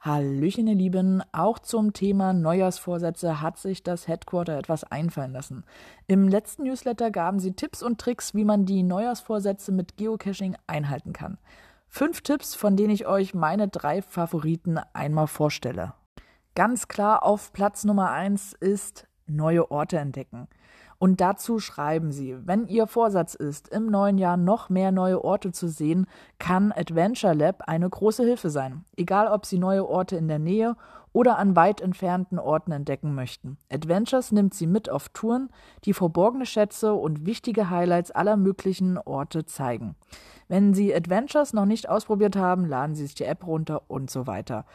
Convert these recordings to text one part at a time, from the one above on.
Hallöchen, ihr Lieben. Auch zum Thema Neujahrsvorsätze hat sich das Headquarter etwas einfallen lassen. Im letzten Newsletter gaben sie Tipps und Tricks, wie man die Neujahrsvorsätze mit Geocaching einhalten kann. Fünf Tipps, von denen ich euch meine drei Favoriten einmal vorstelle. Ganz klar auf Platz Nummer eins ist neue Orte entdecken. Und dazu schreiben sie, wenn Ihr Vorsatz ist, im neuen Jahr noch mehr neue Orte zu sehen, kann Adventure Lab eine große Hilfe sein. Egal, ob Sie neue Orte in der Nähe oder an weit entfernten Orten entdecken möchten. Adventures nimmt Sie mit auf Touren, die verborgene Schätze und wichtige Highlights aller möglichen Orte zeigen. Wenn Sie Adventures noch nicht ausprobiert haben, laden Sie sich die App runter und so weiter.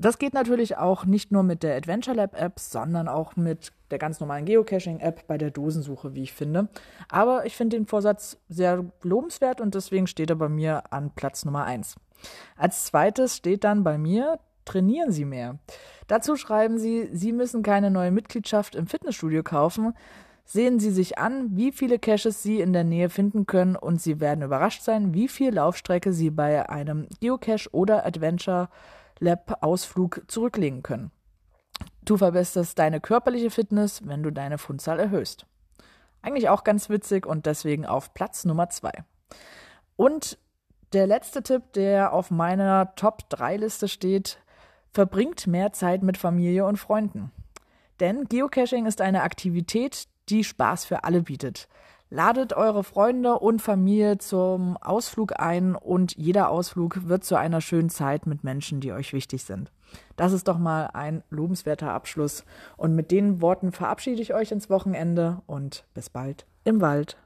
Das geht natürlich auch nicht nur mit der Adventure Lab App, sondern auch mit der ganz normalen Geocaching App bei der Dosensuche, wie ich finde. Aber ich finde den Vorsatz sehr lobenswert und deswegen steht er bei mir an Platz Nummer 1. Als zweites steht dann bei mir, trainieren Sie mehr. Dazu schreiben Sie, Sie müssen keine neue Mitgliedschaft im Fitnessstudio kaufen. Sehen Sie sich an, wie viele Caches Sie in der Nähe finden können und Sie werden überrascht sein, wie viel Laufstrecke Sie bei einem Geocache oder Adventure Lab-Ausflug zurücklegen können. Du verbesserst deine körperliche Fitness, wenn du deine Fundzahl erhöhst. Eigentlich auch ganz witzig und deswegen auf Platz Nummer zwei. Und der letzte Tipp, der auf meiner Top 3 Liste steht, verbringt mehr Zeit mit Familie und Freunden. Denn Geocaching ist eine Aktivität, die Spaß für alle bietet. Ladet eure Freunde und Familie zum Ausflug ein und jeder Ausflug wird zu einer schönen Zeit mit Menschen, die euch wichtig sind. Das ist doch mal ein lobenswerter Abschluss. Und mit den Worten verabschiede ich euch ins Wochenende und bis bald im Wald.